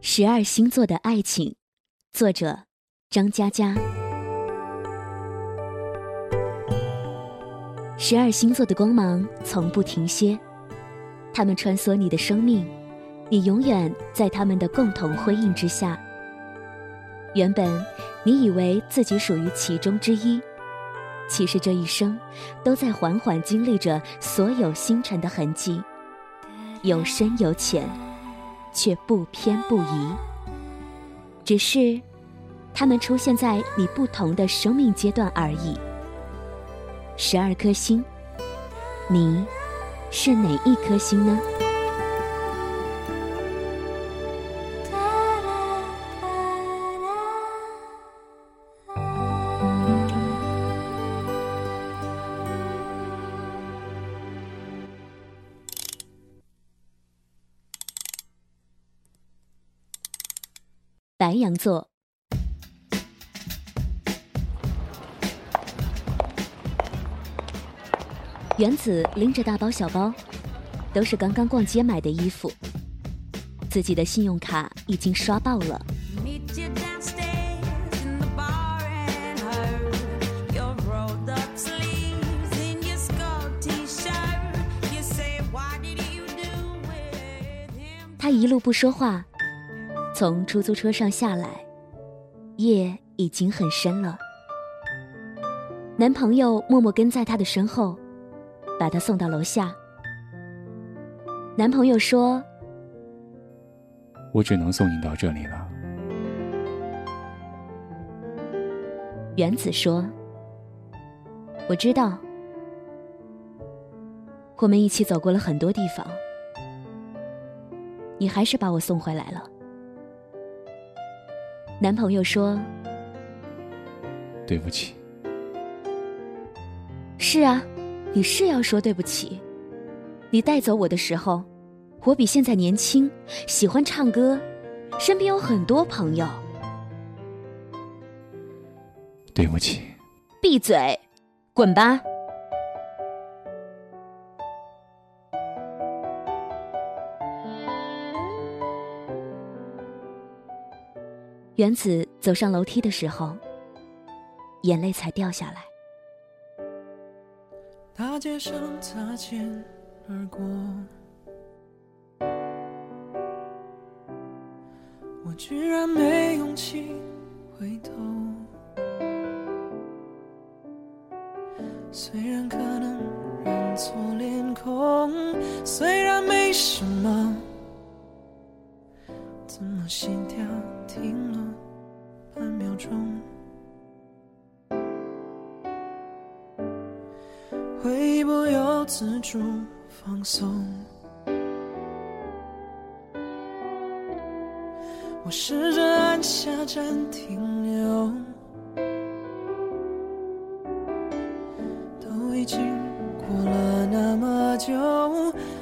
十二星座的爱情，作者张嘉佳。十二星座的光芒从不停歇，他们穿梭你的生命，你永远在他们的共同辉映之下。原本你以为自己属于其中之一，其实这一生都在缓缓经历着所有星辰的痕迹，有深有浅。却不偏不倚，只是他们出现在你不同的生命阶段而已。十二颗星，你是哪一颗星呢？白羊座，原子拎着大包小包，都是刚刚逛街买的衣服。自己的信用卡已经刷爆了。他一路不说话。从出租车上下来，夜已经很深了。男朋友默默跟在她的身后，把她送到楼下。男朋友说：“我只能送你到这里了。”原子说：“我知道，我们一起走过了很多地方，你还是把我送回来了。”男朋友说：“对不起。”是啊，你是要说对不起。你带走我的时候，我比现在年轻，喜欢唱歌，身边有很多朋友。对不起。闭嘴，滚吧。原子走上楼梯的时候，眼泪才掉下来。大街上擦肩而过，我居然没勇气回头。虽然可能认错脸孔，虽然没什么，怎么心跳停了？半秒钟，回忆不由自主放松。我试着按下暂停钮，都已经过了那么久，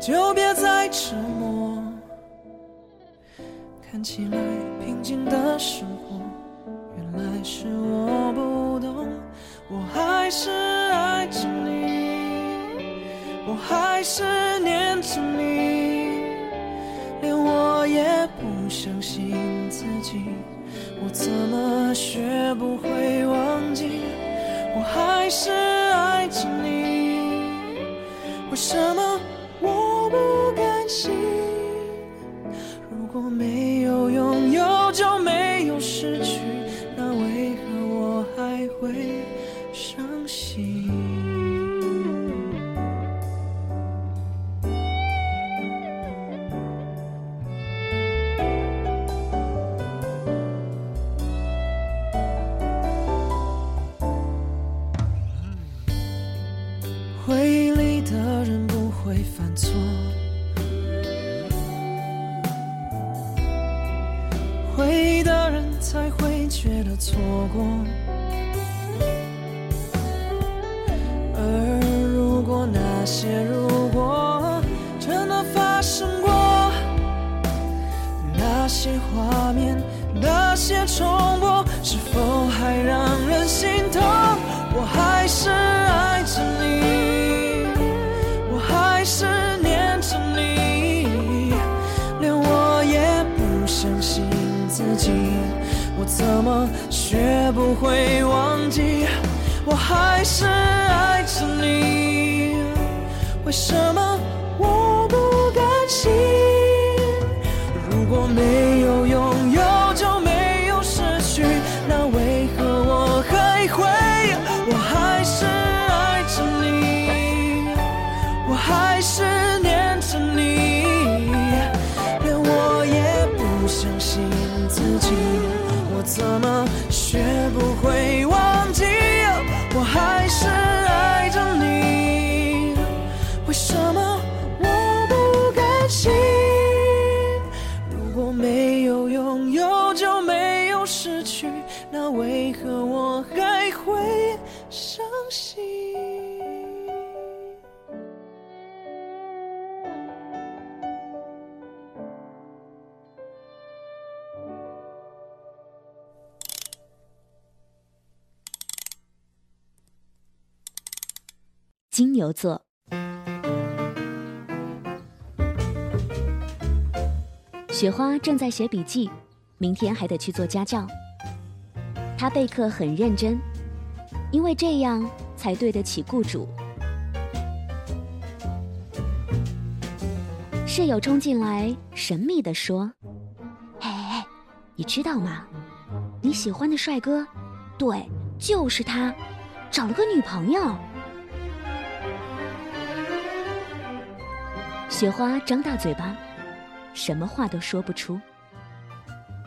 就别再沉默。看起来不相信自己，我怎么学不会忘记？我还是爱着你，为什么我不甘心？如果没有拥有，就没有失去。那为何我还会回忆的人才会觉得错过。而如果那些如果真的发生过，那些画面，那些重播，是否还让人心痛？我还是怎么学不会忘记？我还是爱着你，为什么我不甘心？金牛座。雪花正在写笔记，明天还得去做家教。他备课很认真，因为这样才对得起雇主。室友冲进来，神秘地说：“哎哎哎，你知道吗？你喜欢的帅哥，对，就是他，找了个女朋友。”雪花张大嘴巴，什么话都说不出。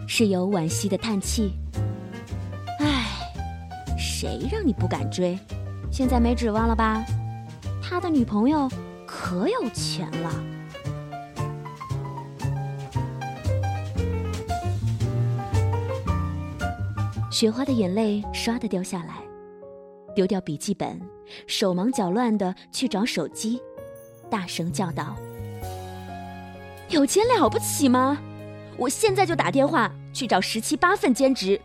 室友惋惜的叹气：“唉，谁让你不敢追？现在没指望了吧？他的女朋友可有钱了。”雪花的眼泪唰的掉下来，丢掉笔记本，手忙脚乱的去找手机，大声叫道。有钱了不起吗？我现在就打电话去找十七八份兼职，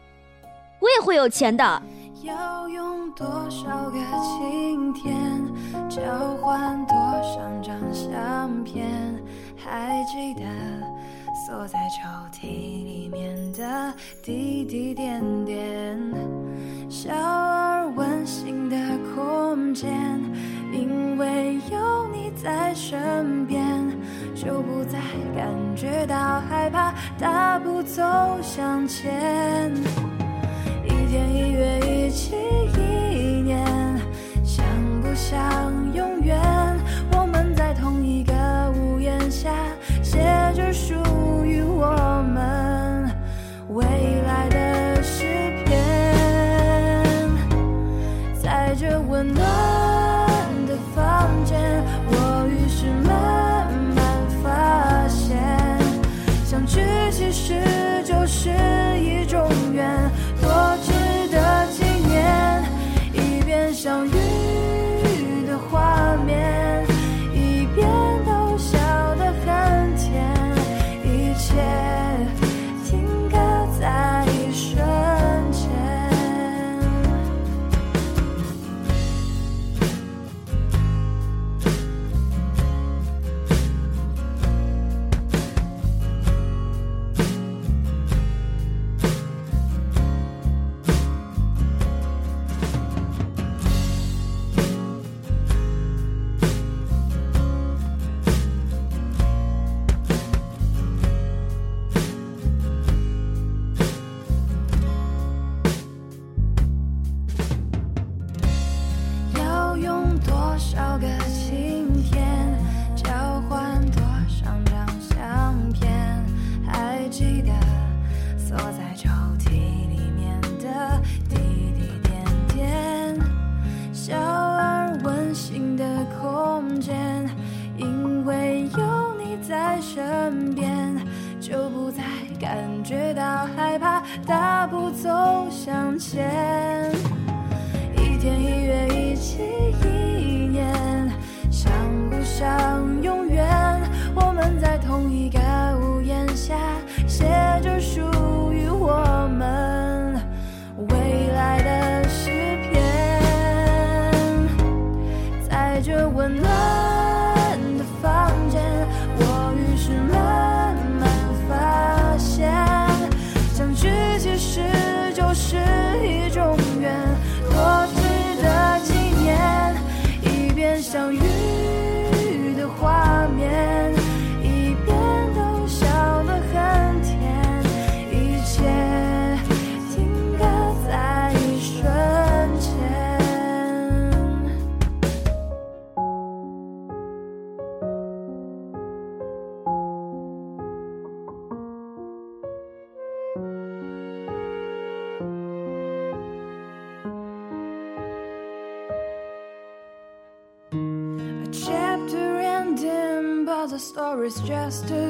我也会有钱的。要用多少个晴天交换多少张相片？还记得锁在抽屉里面的滴滴点点，小而温馨的空间，因为有你在身边。就不再感觉到害怕，大步走向前。一天一月一期一年，想不想 forest just a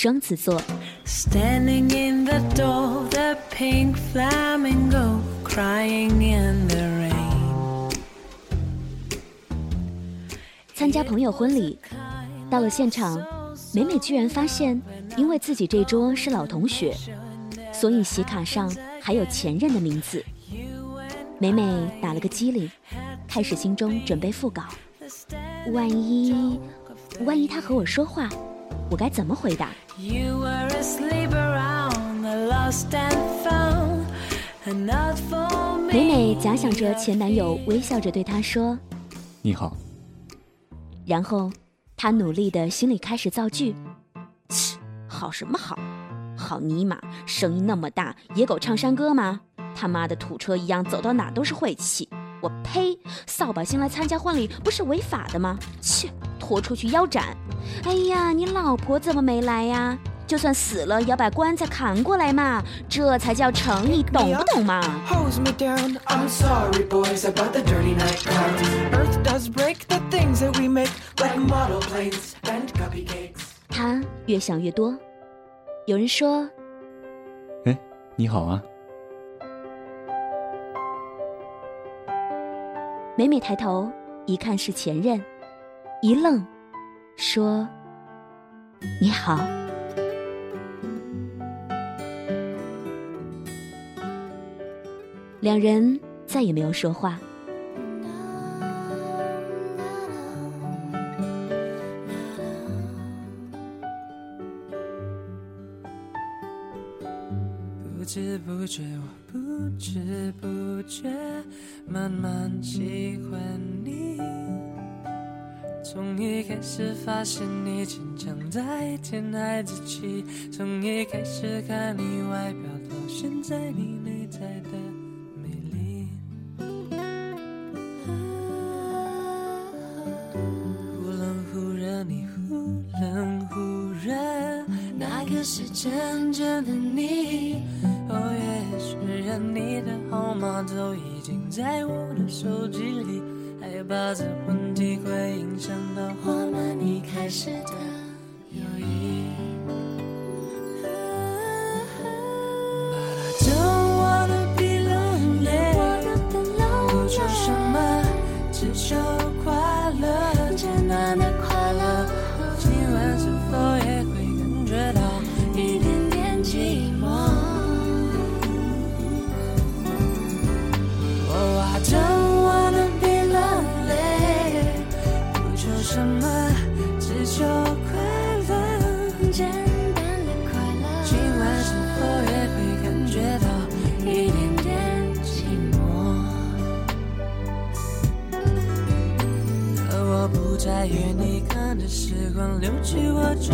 双子座，Standing in the door, the pink flamingo crying in the rain. 参加朋友婚礼，到了现场，美美居然发现，因为自己这桌是老同学，所以席卡上还有前任的名字。美美打了个激灵，开始心中准备复稿。万一，万一他和我说话，我该怎么回答？You were asleep around the lost and found, and not for 美 me. 美假想着前男友微笑着对她说，你好，然后她努力的心里开始造句：切，好什么好？好尼玛，声音那么大，野狗唱山歌吗？他妈的土车一样，走到哪都是晦气。我呸！扫把星来参加婚礼不是违法的吗？切，拖出去腰斩！哎呀，你老婆怎么没来呀？就算死了，也要把棺材扛过来嘛，这才叫诚意，懂不懂嘛？hose me down. I'm sorry, boys, about the dirty night clouds. Earth does break the things that we make, like model planes and cupcakes. 他越想越多。有人说，哎，你好啊，美美抬头一看是前任，一愣，说：“你好。”两人再也没有说话。不知不觉，我不知不觉慢慢喜欢你。从一开始发现你坚强在天爱自己，从一开始看你外表到现在你内在的美丽。忽冷忽热，你忽冷忽热，那个是真正的你。哦，也许然你的号码都已经在我的手机里，害怕这问题会影响到我们一开始的愿你看着时光流去，我却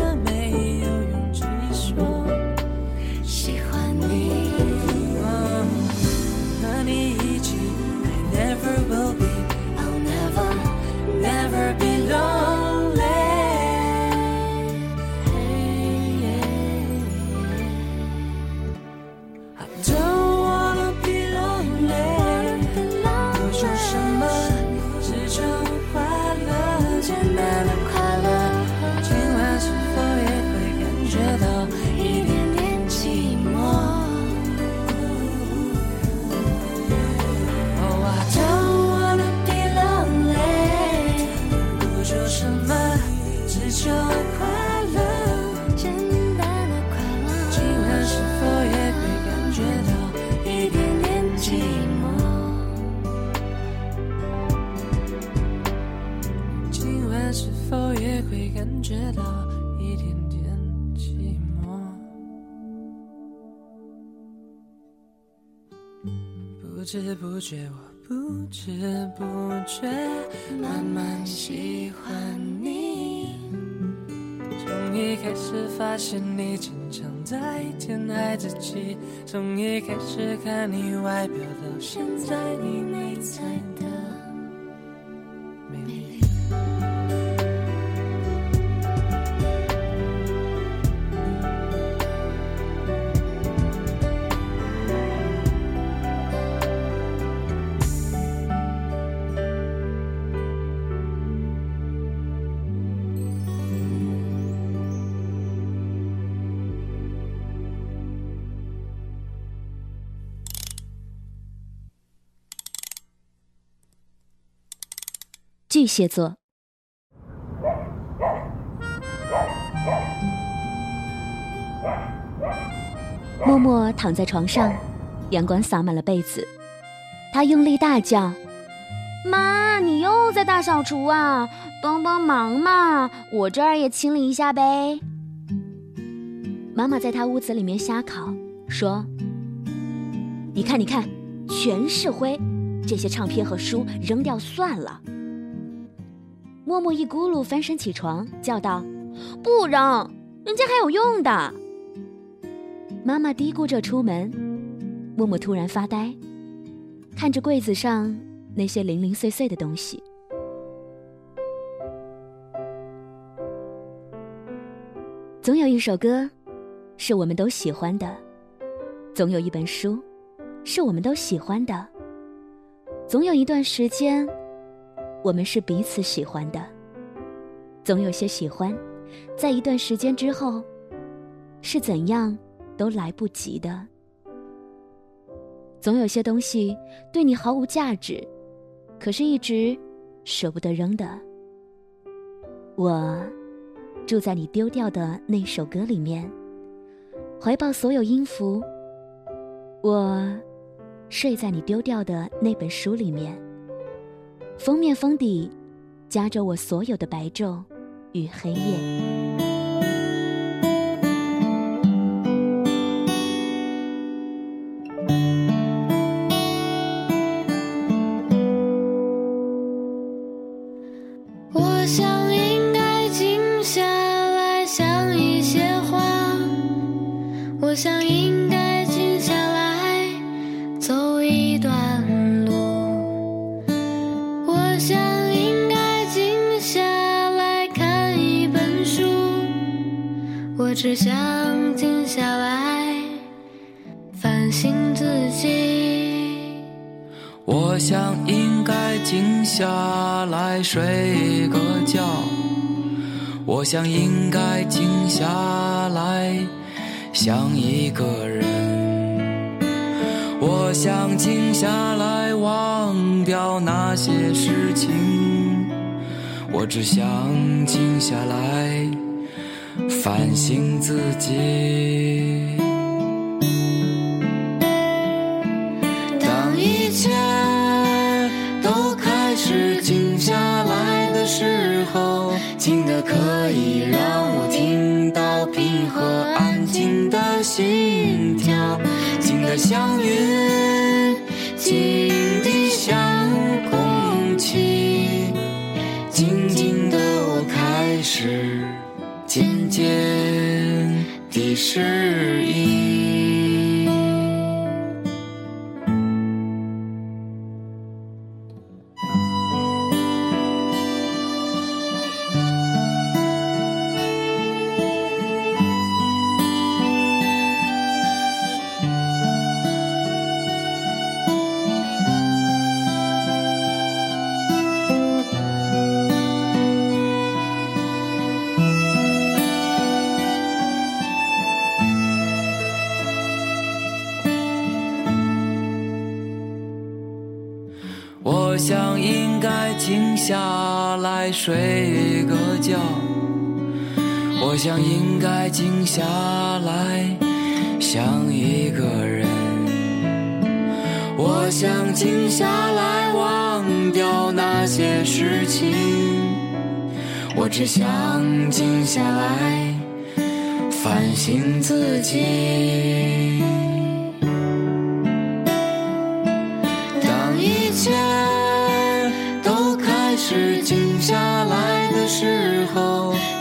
不知不觉，我不知不觉慢慢喜欢你。从一开始发现你经常在天爱自己，从一开始看你外表到现在你内在的巨蟹座。默默躺在床上，阳光洒满了被子。他用力大叫：“妈，你又在大扫除啊？帮帮忙嘛！我这儿也清理一下呗。”妈妈在他屋子里面瞎烤，说：“你看，你看，全是灰，这些唱片和书扔掉算了。”默默一咕噜翻身起床，叫道：“不扔，人家还有用的。”妈妈嘀咕着出门，默默突然发呆，看着柜子上那些零零碎碎的东西。总有一首歌，是我们都喜欢的；总有一本书，是我们都喜欢的；总有一段时间。我们是彼此喜欢的，总有些喜欢，在一段时间之后，是怎样都来不及的。总有些东西对你毫无价值，可是一直舍不得扔的。我住在你丢掉的那首歌里面，怀抱所有音符。我睡在你丢掉的那本书里面。封面封底夹着我所有的白昼与黑夜。我想应该静下来想一些话我想一睡个觉，我想应该静下来想一个人，我想静下来忘掉那些事情，我只想静下来反省自己。静的可以让我听到平和安静的心跳，静的像云，静的像空气，静静的我开始渐渐地适应。下来想一个人，我想静下来忘掉那些事情，我只想静下来反省自己。当一切都开始静下来的时候，